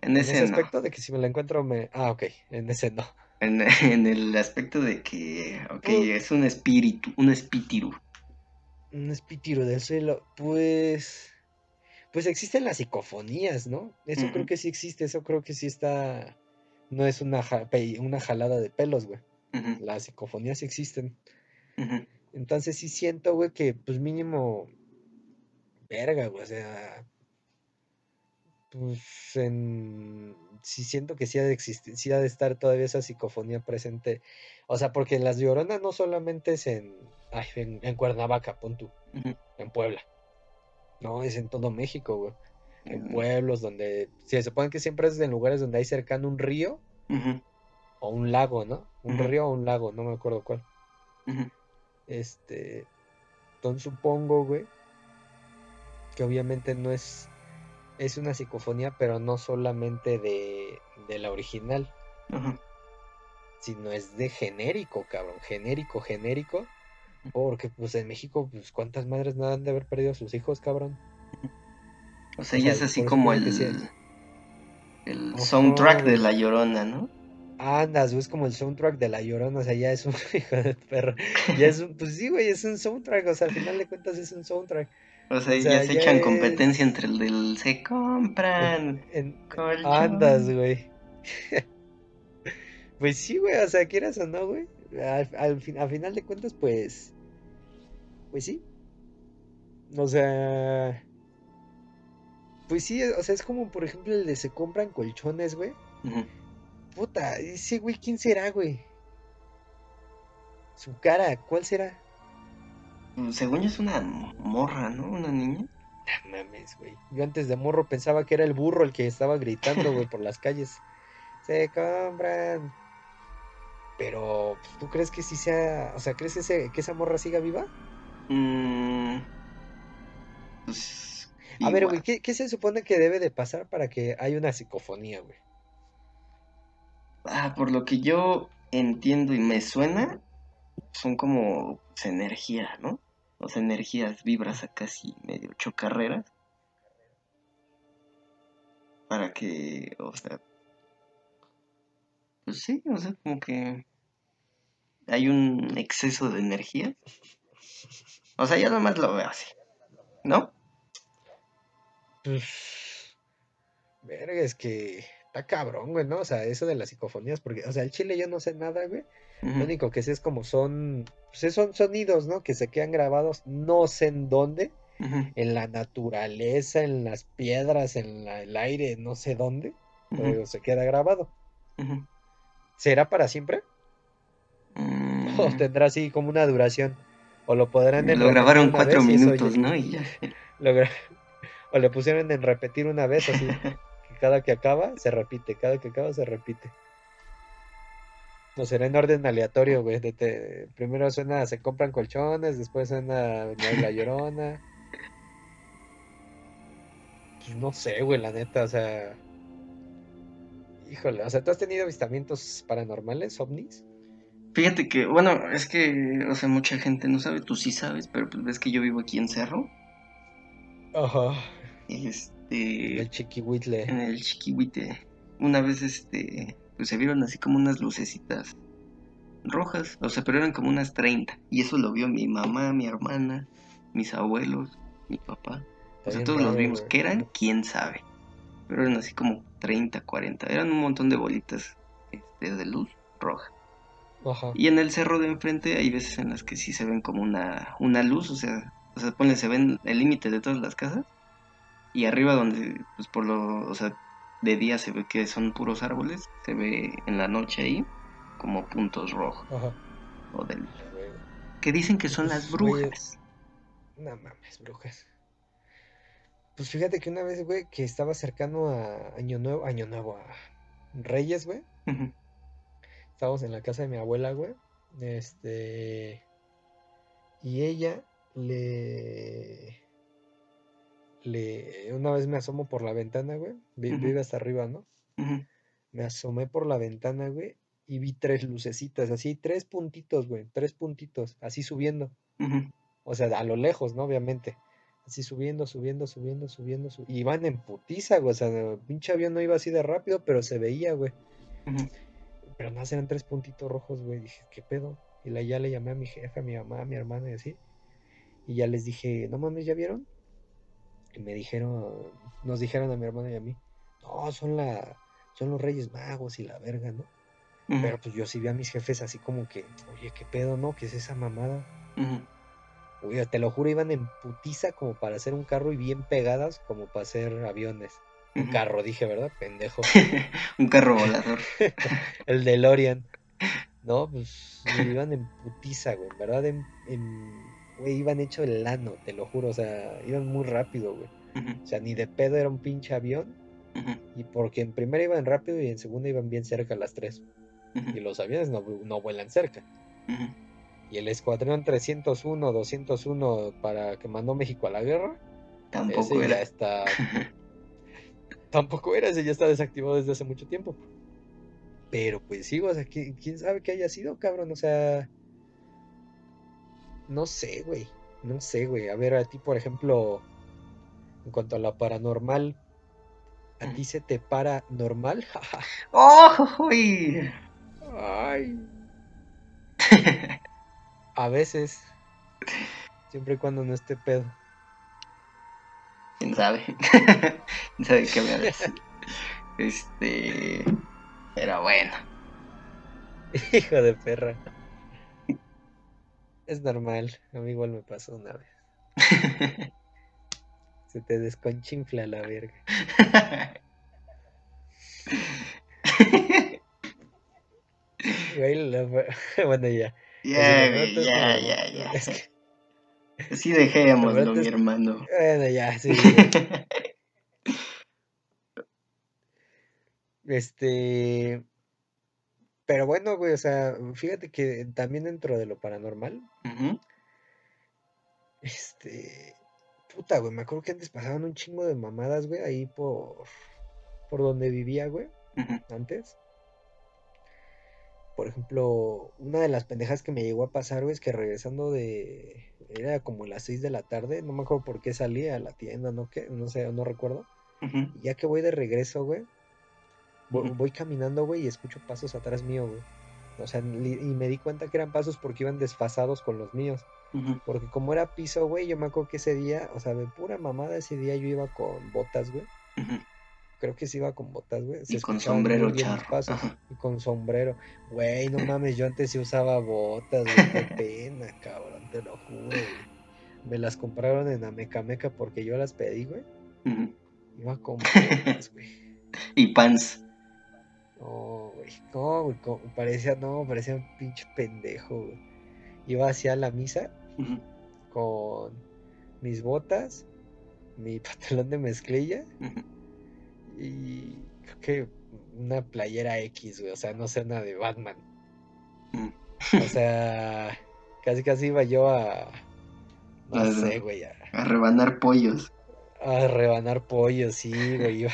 En En ese no. aspecto de que si me la encuentro me... Ah, ok, en ese no. En, (laughs) en el aspecto de que. Ok, Mm. es un espíritu. Un espíritu. Un espíritu del cielo, pues... Pues existen las psicofonías, ¿no? Eso creo que sí existe, eso creo que sí está. No es una, ja- una jalada de pelos, güey. Las psicofonías existen. ujú, Entonces sí siento, güey, que pues mínimo. Verga, güey. O sea. Pues en. Sí siento que sí ha de existir, sí ha de estar todavía esa psicofonía presente. O sea, porque las Lloronas no solamente es en. Ay, en, en Cuernavaca, pon tú, en Puebla. No, es en todo México, güey. En pueblos donde. Se supone que siempre es en lugares donde hay cercano un río o un lago, ¿no? Un río o un lago, no me acuerdo cuál. Este. Entonces supongo, güey, que obviamente no es. Es una psicofonía, pero no solamente de, de la original, Ajá. sino es de genérico, cabrón. Genérico, genérico. Porque, pues en México, pues cuántas madres no han de haber perdido a sus hijos, cabrón. O sea, O es así como el, el soundtrack de. La Llorona, ¿no? Andas, güey, es como el soundtrack de La Llorona, o sea, ya es un (laughs) hijo de perro. Ya es un, pues sí, güey, es un soundtrack, o sea, al final de cuentas es un soundtrack. O sea, O ya se ya echan competencia entre el del se compran en- andas, güey. (laughs) Pues sí, güey, o sea, quieras o no, güey. Al, al fin, a final de cuentas, pues, pues sí. O sea, pues sí, o sea, es como, por ejemplo, el de se compran colchones, güey. Ujú. Puta, ese güey, ¿quién será, güey? Su cara, ¿cuál será? Pues, Según yo es una morra, ¿no? Una niña. No mames, güey. Yo antes de morro pensaba que era el burro el que estaba gritando, güey, por las calles. (laughs) Se compran. Pero, pues, ¿tú crees que sí sea, o sea, crees ese, que esa morra siga viva? Mm, pues A ver, güey, ¿qué, qué se supone que debe de pasar para que haya una psicofonía, güey? Ah, por lo que yo entiendo y me suena, son como energía, ¿no? O sea, energías, vibras acá así medio chocarreras. Para que, o sea, pues sí, o sea, como que hay un exceso de energía. O sea, yo nomás lo veo así, ¿no? Pues, verga, es que está cabrón, güey, ¿no? O sea, eso de las psicofonías, porque, o sea, el chile yo no sé nada, güey. Lo único que sé es como son, pues son sonidos, ¿no? Que se quedan grabados, no sé en dónde, en la naturaleza, en las piedras, en la- el aire, no sé dónde, pero se queda grabado. ¿Será para siempre? ¿O Mm, tendrá así como una duración? ¿O lo podrán Lo grabaron cuatro vez y eso minutos, ¿no? Y ya. lo gra- (laughs) o le pusieron en repetir una vez así, (laughs) cada que acaba se repite, cada que acaba se repite. No será en orden aleatorio, güey. te- Primero suena, se compran colchones, después suena la, la llorona. Pues no sé, güey, la neta, o sea. Híjole, o sea, ¿tú has tenido avistamientos paranormales, ovnis? Fíjate que, bueno, es que, o sea, mucha gente no sabe, tú sí sabes, pero pues ves que yo vivo aquí en Cerro. Ajá. Este, El chiquihuitle. en el Chiquihuite. Una vez, este, pues se vieron así como unas lucecitas rojas, o sea, pero eran como unas 30. Y eso lo vio mi mamá, mi hermana, mis abuelos, mi papá. O sea, todos los vimos. ¿Qué eran? ¿Quién sabe? Pero eran así como 30, 40. Eran un montón de bolitas este, de luz roja. Ajá. Y en el cerro de enfrente hay veces en las que sí se ven como una, una luz, o sea, o sea, ponle, se ven el límite de todas las casas. Y arriba donde, pues por lo, o sea, de día se ve que son puros árboles, se ve en la noche ahí como puntos rojos Ajá. o de luz. Güey, Que dicen que son las Pues, güey, brujas. No mames, brujas. Pues fíjate que una vez, güey, que estaba cercano a Año Nuevo, Año Nuevo, a Reyes, güey. Estábamos en la casa de mi abuela, güey. Este. Y ella le. Le. Una vez me asomo por la ventana, güey. vi-. Vive hasta arriba, ¿no? Me asomé por la ventana, güey. Y vi tres lucecitas, así, tres puntitos, güey. Tres puntitos, así subiendo. O sea, a lo lejos, ¿no? Obviamente. Así subiendo, subiendo, subiendo, subiendo. su- Y iban en putiza, güey. O sea, el pinche avión no iba así de rápido, pero se veía, güey. Pero no eran tres puntitos rojos, güey. Dije, ¿qué pedo? Y la, ya le llamé a mi jefe, a mi mamá, a mi hermana y así. Y ya les dije, no mames, ¿ya vieron? Y me dijeron, nos dijeron a mi hermano y a mí, no, son la, son los Reyes Magos y la verga, ¿no? Pero pues yo sí vi a mis jefes así como que, oye, qué pedo, ¿no? ¿Qué es esa mamada? Oye, te lo juro, iban en putiza como para hacer un carro y bien pegadas como para hacer aviones. Un carro, dije, ¿verdad? Pendejo. (laughs) un carro volador. (laughs) el de Lorian. No, pues iban en putiza, güey. ¿Verdad? En, güey, iban hecho el lano, te lo juro. O sea, iban muy rápido, güey. O sea, ni de pedo era un pinche avión. Y porque en primera iban rápido y en segunda iban bien cerca las tres. Y los aviones no, no vuelan cerca. Y el escuadrón 301, 201 para que mandó México a la guerra. Tampoco era. Ya está. (laughs) tampoco era, ese ya está desactivado desde hace mucho tiempo. Pero pues sí, o sea, ¿quién, sabe qué haya sido, cabrón? O sea. No sé, güey. No sé, güey. A ver, a ti, por ejemplo, en cuanto a la paranormal, ¿a ti se te para normal? ¡Oh! (laughs) Ay. (laughs) A veces. Siempre y cuando no esté pedo. ¿Quién sabe? (laughs) ¿Quién sabe qué me decir? Este. Pero bueno. Hijo de perra. Es normal. A mí igual me pasó una vez. (laughs) Se te desconchinfla la verga. (laughs) (laughs) bueno, ya. Ya, ya, ya, ya. Sí, dejémoslo, mi hermano. Bueno, ya, sí. este. Pero bueno, güey, o sea, fíjate que también dentro de lo paranormal. Este. Puta, güey, me acuerdo que antes pasaban un chingo de mamadas, güey, ahí por. Por donde vivía, güey. Antes por ejemplo, una de las pendejas que me llegó a pasar, güey, es que regresando de. Era como las 6 de la tarde, no me acuerdo por qué salí a la tienda, no, ¿Qué? no sé, no recuerdo. ya que voy de regreso, güey, voy, caminando, güey, y escucho pasos atrás mío, güey. O sea, y me di cuenta que eran pasos porque iban desfasados con los míos. Porque como era piso, güey, yo me acuerdo que ese día, o sea, de pura mamada, ese día yo iba con botas, güey creo que sí iba con botas, güey. y con sombrero charro. y con sombrero. Güey, no mames, yo antes sí usaba botas, güey. Qué pena, cabrón, te lo juro, güey. Me las compraron en Amecameca porque yo las pedí, güey. Iba con (laughs) botas, güey. y pants. No, güey. No, güey. Parecía, no, parecía un pinche pendejo, güey. Iba hacia la misa con mis botas, mi (laughs) pantalón de mezclilla y creo que una playera X, güey, o sea, no sé nada de Batman. Mm. O sea, casi casi iba yo a. No sé, güey. A, a, rebanar pollos. A rebanar pollos, sí, güey. Iba,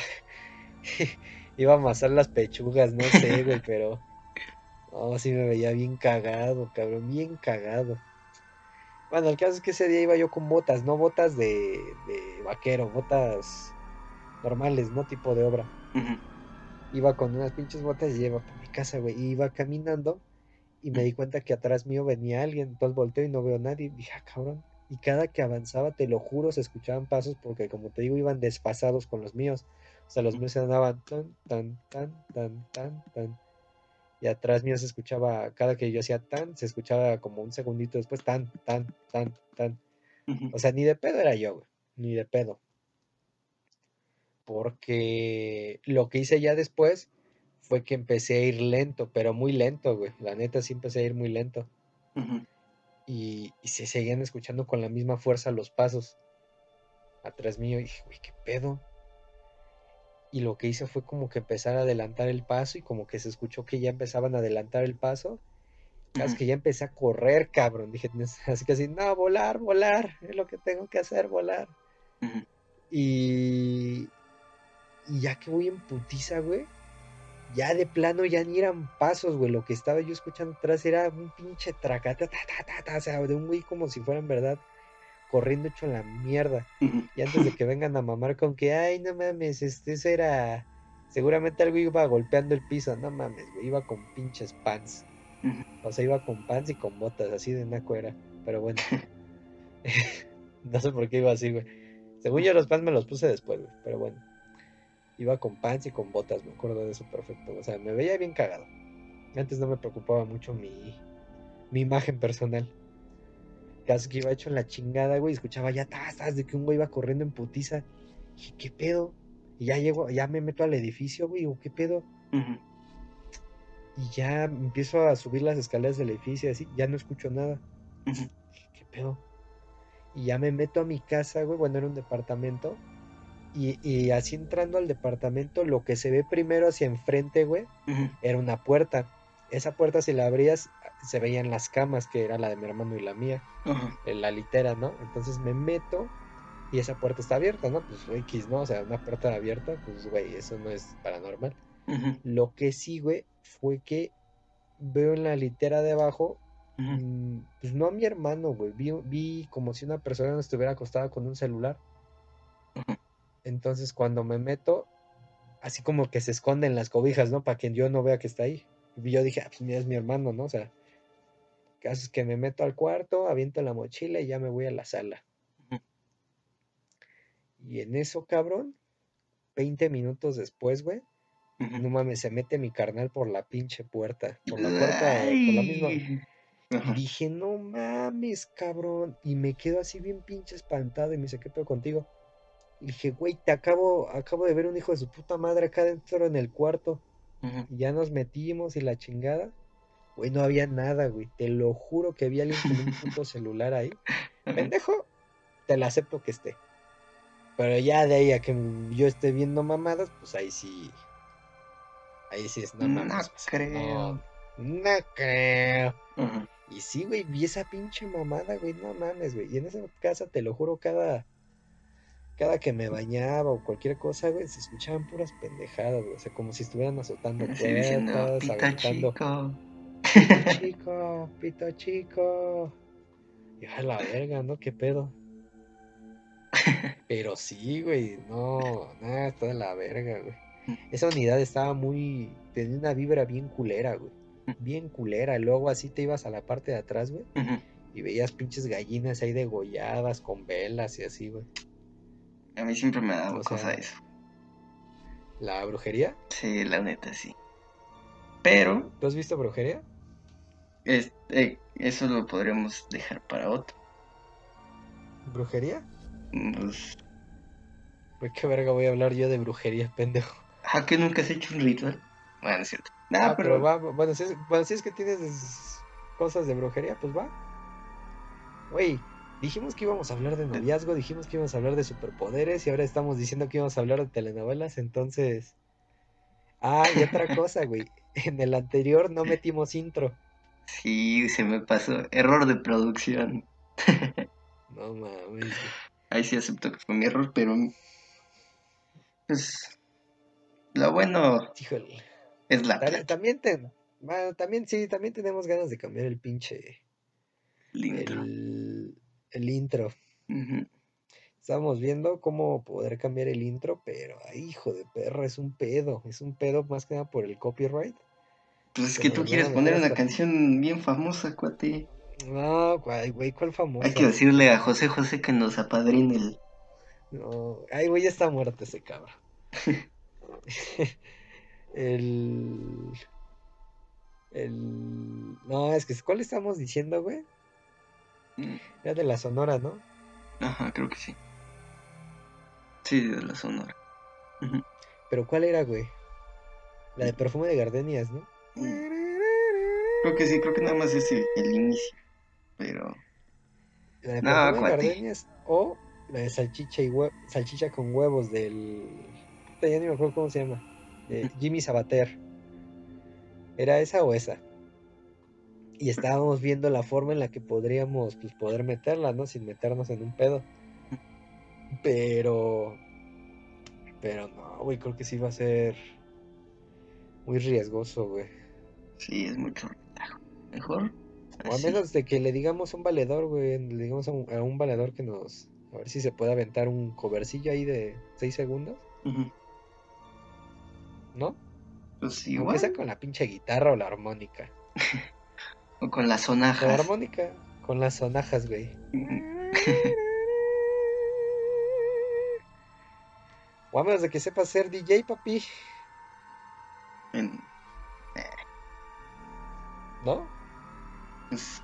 (laughs) iba a amasar las pechugas, no sé, güey, pero. No, sí me veía bien cagado, cabrón, bien cagado. Bueno, el caso es que ese día iba yo con botas, no botas de, de vaquero, botas normales, ¿no? Tipo de obra. Iba con unas pinches botas y iba por mi casa, güey. Y iba caminando y me di cuenta que atrás mío venía alguien. Entonces volteo y no veo a nadie. Dije, ah, cabrón. Y cada que avanzaba, te lo juro, se escuchaban pasos porque, como te digo, iban despasados con los míos. O sea, los míos se andaban tan, tan, tan, tan, tan, tan. Y atrás mío se escuchaba, cada que yo hacía tan, se escuchaba como un segundito después, tan, tan, tan, tan. O sea, ni de pedo era yo, güey. Ni de pedo porque lo que hice ya después fue que empecé a ir lento, pero muy lento, güey. La neta sí empecé a ir muy lento. y, se seguían escuchando con la misma fuerza los pasos atrás mío. Y dije, güey, qué pedo. Y lo que hice fue como que empezar a adelantar el paso y como que se escuchó que ya empezaban a adelantar el paso. Casi que ya empecé a correr, cabrón. Dije, (laughs) así que así, no, volar, volar, es lo que tengo que hacer, volar. Y, y ya que voy en putiza, güey, ya de plano ya ni eran pasos, güey. Lo que estaba yo escuchando atrás era un pinche tracata, ta, ta, ta, o sea, de un güey como si fuera en verdad corriendo hecho la mierda. Y antes de que vengan a mamar con que, ay, no mames, este, eso era. Seguramente algo iba golpeando el piso, no mames, güey, iba con pinches pants. O sea, iba con pants y con botas, así de naco era. Pero bueno. (laughs) (laughs) no sé por qué iba así, güey. Según yo los pants me los puse después, güey, pero bueno. Iba con pants y con botas, me acuerdo de eso perfecto. O sea, me veía bien cagado. Antes no me preocupaba mucho mi, mi imagen personal. Que iba hecho en la chingada, güey, escuchaba ya tazas de que un güey iba corriendo en putiza. Y dije, ¿qué pedo? Y ya llego, ya me meto al edificio, güey, o ¿qué pedo? Y ya empiezo a subir las escaleras del edificio, así, ya no escucho nada. Dije, ¿Qué pedo? Y ya me meto a mi casa, güey, bueno, era un departamento. Y, y así entrando al departamento, lo que se ve primero hacia enfrente, güey, era una puerta. Esa puerta, si la abrías, se veían las camas, que era la de mi hermano y la mía, Ajá. en la litera, ¿no? Entonces me meto y esa puerta está abierta, ¿no? Pues X, ¿no? O sea, una puerta abierta, pues, güey, eso no es paranormal. Lo que sí, güey, fue que veo en la litera de abajo, mm, pues no a mi hermano, güey, vi, vi como si una persona estuviera acostada con un celular. Entonces cuando me meto, así como que se esconden las cobijas, ¿no? Para que yo no vea que está ahí. Y yo dije, ah, pues mira, es mi hermano, ¿no? O sea, caso es que me meto al cuarto, aviento la mochila y ya me voy a la sala. Y en eso, cabrón, 20 minutos después, güey, no mames, se mete mi carnal por la pinche puerta, por la puerta, eh, por la misma. Ay. Y dije, no mames, cabrón. Y me quedo así bien pinche espantado y me dice, ¿qué pedo contigo? Y dije, güey, te acabo, acabo de ver un hijo de su puta madre acá dentro en el cuarto. Y ya nos metimos y la chingada. Güey, no había nada, güey. Te lo juro que había alguien con un (laughs) puto celular ahí. Pendejo, te lo acepto que esté. Pero ya de ahí a que yo esté viendo mamadas, pues ahí sí. Ahí sí es, no No mames. o sea, creo. No, no creo. Y sí, güey, vi esa pinche mamada, güey, no mames, güey. Y en esa casa, te lo juro, cada, cada que me bañaba o cualquier cosa, güey, se escuchaban puras pendejadas, güey. O sea, como si estuvieran azotando (laughs) puertas, pito chico. pito (laughs) chico, pito chico. Y a la verga, ¿no? ¿Qué pedo? (laughs) Pero sí, güey, no, nada, está de la verga, güey. Esa unidad estaba muy, tenía una vibra bien culera, güey. Bien culera. Luego así te ibas a la parte de atrás, güey. Y veías pinches gallinas ahí degolladas con velas y así, güey. A mí siempre me ha dado O cosa sea- eso. ¿La brujería? Sí, la neta, sí. Pero ¿Tú has visto brujería? es- eh, eso lo podríamos dejar para otro. ¿Brujería? Pues, Güey, qué verga voy a hablar yo de brujería, (laughs) pendejo. ¿a que nunca has hecho un ritual? Bueno, es cierto. Nah, Ah, pero pero, va, bueno, si es, bueno, si es que tienes cosas de brujería, pues va. Güey, dijimos que íbamos a hablar de noviazgo, dijimos que íbamos a hablar de superpoderes y ahora estamos diciendo que íbamos a hablar de telenovelas, entonces... Ah, y otra cosa, güey. (laughs) En el anterior no metimos intro. sí, se me pasó. Error de producción. (laughs) No mames. Ahí sí acepto que fue mi error, pero pues lo bueno Híjole. es la También, te, bueno, también sí, también tenemos ganas de cambiar el pinche... el intro. El, intro. Ujú. Estábamos viendo cómo poder cambiar el intro, pero ay, hijo de perra, es un pedo. Es un pedo más que nada por el copyright. Pues es Que tú quieres poner una canción bien famosa, cuate. No, güey, güey, ¿cuál famosa? Hay que decirle a José José que nos apadrine el... No, ay, güey, ya está muerto ese cabrón. (laughs) el. El. No, es que, ¿cuál estamos diciendo, güey? Mm, Era de la Sonora, ¿no? Ajá, creo que sí. Sí, de la Sonora. Pero ¿cuál era, güey? La de perfume de gardenias, ¿no? Creo que sí, creo que nada más es el, el inicio. Pero... La de No, perfume de gardenias o la de salchicha y hue- salchicha con huevos del ya ni me acuerdo cómo se llama de Jimmy Sabater era esa o esa y estábamos viendo la forma en la que podríamos pues poder meterla no sin meternos en un pedo pero pero no güey creo que sí va a ser muy riesgoso güey Sí, es mucho. Mejor. O a así. menos de que le digamos a un valedor, güey, le digamos a un, a un valedor que nos, a ver si se puede aventar un covercillo ahí de 6 segundos. ¿no? Pues igual. sea con la pinche guitarra o la armónica. (laughs) O con las Con la sonajas. armónica, con las sonajas, güey. (laughs) O a menos de que sepa ser DJ, papi. En- ¿No? pues,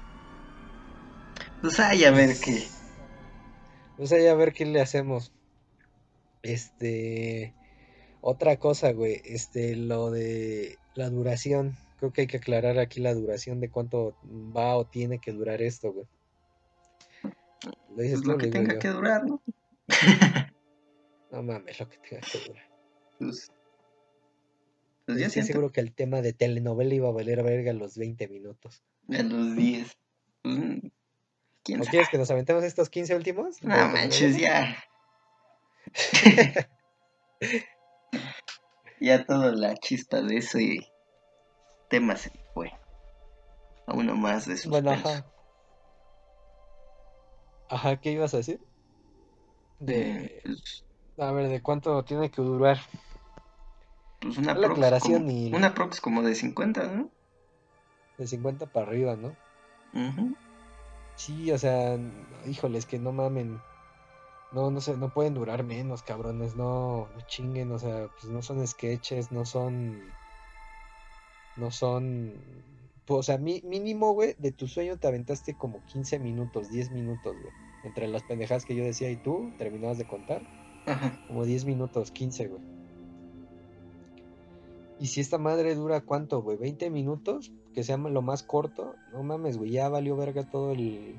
pues ay, a ver qué. Pues ahí a ver qué le hacemos. Este. Otra cosa, güey. Este, lo de la duración. Creo que hay que aclarar aquí la duración de cuánto va o tiene que durar esto, güey. ¿Lo dices Pues lo que tenga yo? que durar, ¿no? (laughs) No mames, lo que tenga que durar. Pues, pues Yo yo estoy siento seguro que el tema de telenovela iba a valer verga los 20 minutos. a los 10. Pues, ¿Quién ¿O sabe? quieres que nos aventemos estos 15 últimos? de No manches, ya. (laughs) (laughs) ya toda la chispa de ese tema se fue. A uno más de Bueno, suspenso. ajá. Ajá, ¿qué ibas a decir? Eh, De, pues, a ver, ¿de cuánto tiene que durar? pues una prox aclaración como, y una prox como de 50, ¿no? de 50 para arriba, ¿no? Ujú. Sí, o sea, híjoles, que no mamen. No, no sé, no pueden durar menos, cabrones, no, no chinguen, o sea, pues no son sketches, no son, no son, pues, o sea, mi- mínimo, güey, de tu sueño te aventaste como 15 minutos, 10 minutos, güey, entre las pendejadas que yo decía y tú terminabas de contar, Ajá. como 10 minutos, 15, güey. Y si esta madre dura cuánto, güey, 20 minutos, que sea lo más corto, no mames, güey, ya valió verga todo el,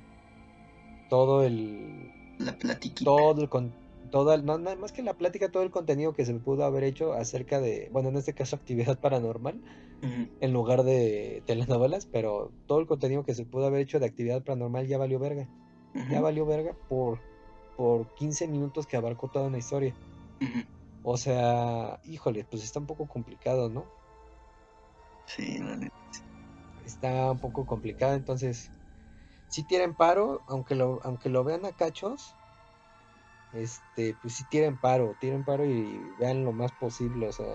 todo el, La platiquita. todo el con todo el- no nada más que la plática, todo el contenido que se pudo haber hecho acerca de, bueno, en este caso (laughs) actividad paranormal, En lugar de telenovelas, pero todo el contenido que se pudo haber hecho de actividad paranormal ya valió verga, ya valió verga por, por 15 minutos que abarcó toda una historia. O sea, híjole, pues está un poco complicado, ¿no? Sí, la neta. Está un poco complicado, entonces, si tienen paro, aunque lo, aunque lo vean a cachos, este, pues sí tiren paro, tiren paro y vean lo más posible, o sea,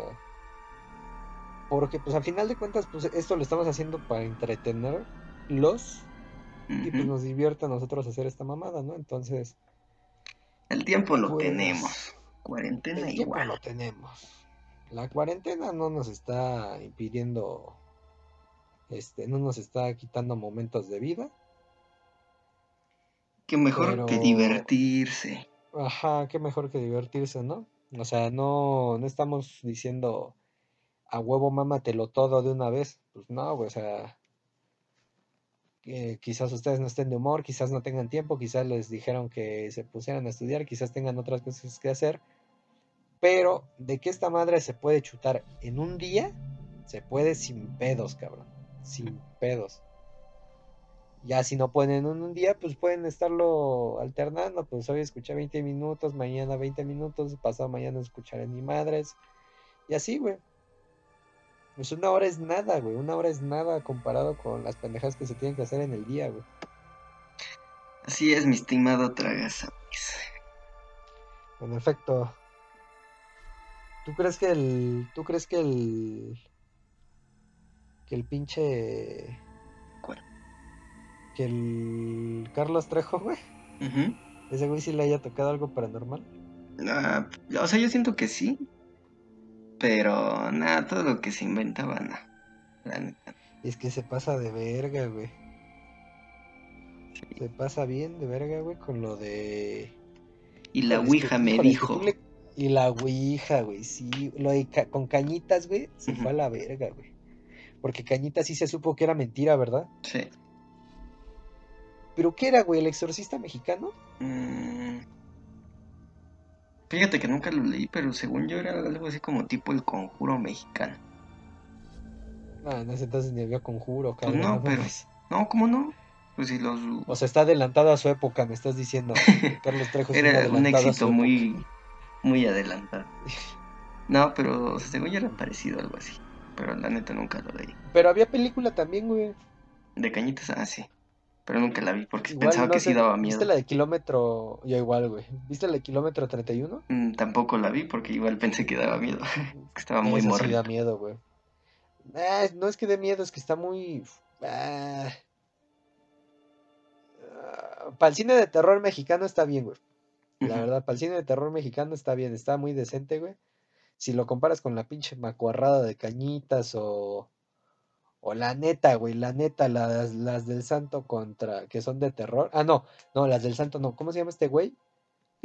porque pues al final de cuentas, pues esto lo estamos haciendo para entretenerlos y pues nos divierte a nosotros hacer esta mamada, ¿no? Entonces, El tiempo lo pues, tenemos. Cuarentena el tiempo igual. lo tenemos. La cuarentena no nos está impidiendo, este, no nos está quitando momentos de vida, Que mejor que divertirse. Ajá, qué mejor que divertirse, ¿no? O sea, no, no estamos diciendo a huevo mámatelo todo de una vez. Pues no, güey, o sea, que quizás ustedes no estén de humor, quizás no tengan tiempo, quizás les dijeron que se pusieran a estudiar, quizás tengan otras cosas que hacer, pero de que esta madre se puede chutar en un día, se puede sin pedos, cabrón, sin pedos. Ya si no pueden en un día, pues pueden estarlo alternando. Pues hoy escuché 20 minutos, mañana 20 minutos, pasado mañana escucharé ni madres. Y así, güey. Pues una hora es nada, güey. Una hora es nada comparado con las pendejas que se tienen que hacer en el día, güey. Así es, mi estimado Tragasamis. En efecto. ¿Tú crees que el. ¿Tú crees que el. que el pinche. ¿Cuál? que el Carlos Trejo, güey? Ujú. Ese güey sí le haya tocado algo paranormal. Ah, o sea, yo siento que sí. Pero nada, todo lo que se inventaba, no. La neta. Y es que se pasa de verga, güey. sí. Se pasa bien de verga, güey, con lo de. Y la Ouija me dijo. Y la ouija, güey, sí. Lo de ca- con Cañitas, güey, se fue a la verga, güey. Porque Cañitas sí se supo que era mentira, ¿verdad? Sí. ¿Pero qué era, güey? ¿El exorcista mexicano? Mm, Fíjate que nunca lo leí, pero según yo era algo así como tipo el conjuro mexicano. No, en ese entonces ni había conjuro, Pues cabrón. no, no pero-. No, ¿cómo no? Pues si los... O sea, está adelantado a su época, me estás diciendo. (laughs) Carlos Trejo Era un éxito época. muy, muy adelantado. (laughs) No, pero según yo era parecido algo así. Pero la neta nunca lo leí. Pero había película también, güey. De cañitas, ah, sí. Pero nunca la vi porque Igual, pensaba no que sé, sí daba miedo. ¿Viste la de kilómetro? Yo igual, güey. ¿Viste la de kilómetro 31? Mm, tampoco la vi porque igual pensé que daba miedo. (laughs) que estaba muy sí morrito. da miedo, güey. Ah, no es que dé miedo, es que está muy... ah, ah, para el cine de terror mexicano está bien, güey. La verdad, para el cine de terror mexicano está bien, está muy decente, güey. Si lo comparas con la pinche macuarrada de cañitas o, o la neta, güey, la neta, las, las del santo contra, que son de terror. Ah, no, no, las del santo no. ¿Cómo se llama este güey?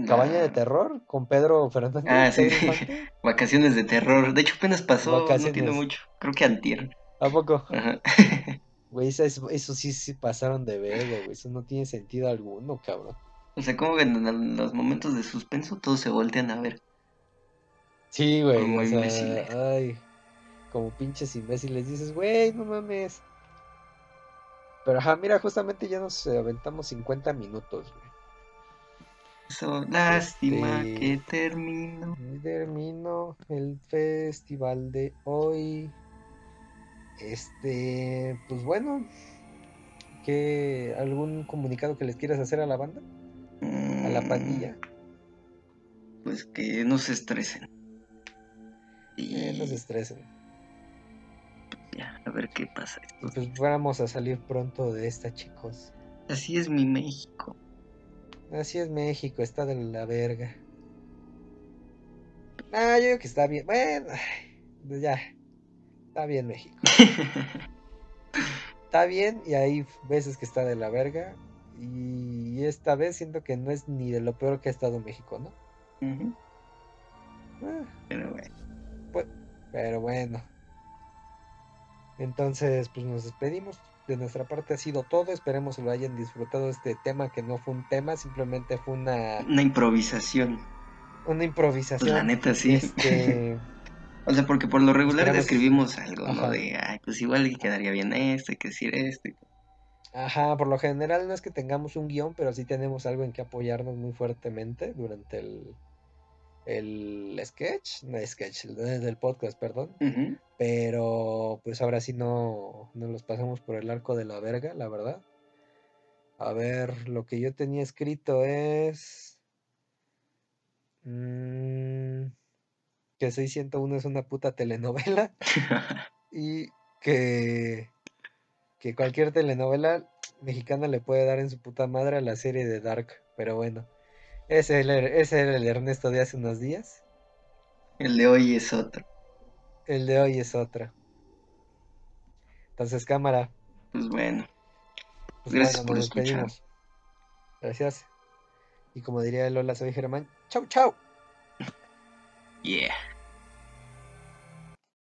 Cabaña de La- terror con Pedro Ah, Fernández, sí, Pedro sí. (laughs) Vacaciones de terror. De hecho, apenas pasó, no tiene Vacaciones. mucho. Creo que antier. ¿A poco? Ajá. (laughs) Güey, eso, eso- sí se pasaron de verga, güey. Eso no tiene sentido alguno, cabrón. O sea, como que en los momentos de suspenso todos se voltean a ver. Sí, güey, Como o sea, ay, como pinches imbéciles. Dices, güey, no mames. Pero ajá, mira, justamente ya nos aventamos 50 minutos, güey. Eso, lástima Este- que termino. Y termino el festival de hoy. Este, pues bueno, ¿qué, algún comunicado que les quieras hacer a la banda? A la Mm, pandilla. Pues que no se estresen. Eh, no se Y estresen. Ya, a ver qué pasa. Pues vamos a salir pronto de esta, chicos. Así es mi México. Así es México, está de la verga. Ah, yo digo que está bien. Bueno, pues ya. Está bien México. (laughs) Está bien y hay veces que está de la verga. Y esta vez siento que no es ni de lo peor que ha estado México, ¿no? Ah, Pero bueno. pues, pero bueno. Entonces, pues nos despedimos. De nuestra parte ha sido todo. Esperemos que lo hayan disfrutado este tema, que no fue un tema, simplemente fue una, Una improvisación. una Pues improvisación. la neta sí. Este, (laughs) O sea, porque por lo regular Esperemos- escribimos algo, ¿no? De, ay, pues igual que quedaría bien esto, hay que decir esto. Ajá, por lo general no es que tengamos un guion, pero sí tenemos algo en que apoyarnos muy fuertemente durante el, el sketch, no sketch, el del podcast, perdón. Pero pues ahora sí no nos los pasamos por el arco de la verga, la verdad. A ver, lo que yo tenía escrito es mm, que 601 es una puta telenovela (laughs) y que, que cualquier telenovela mexicana le puede dar en su puta madre a la serie de Dark. Pero bueno, ese, era el- ese era el Ernesto de hace unos días. El de hoy es otro. El de hoy es otra. Entonces, cámara. Pues bueno. Pues Gracias bueno, por nos escuchar. despedimos. Gracias. Y como diría Lola, soy Germán. Chau, chau. Yeah.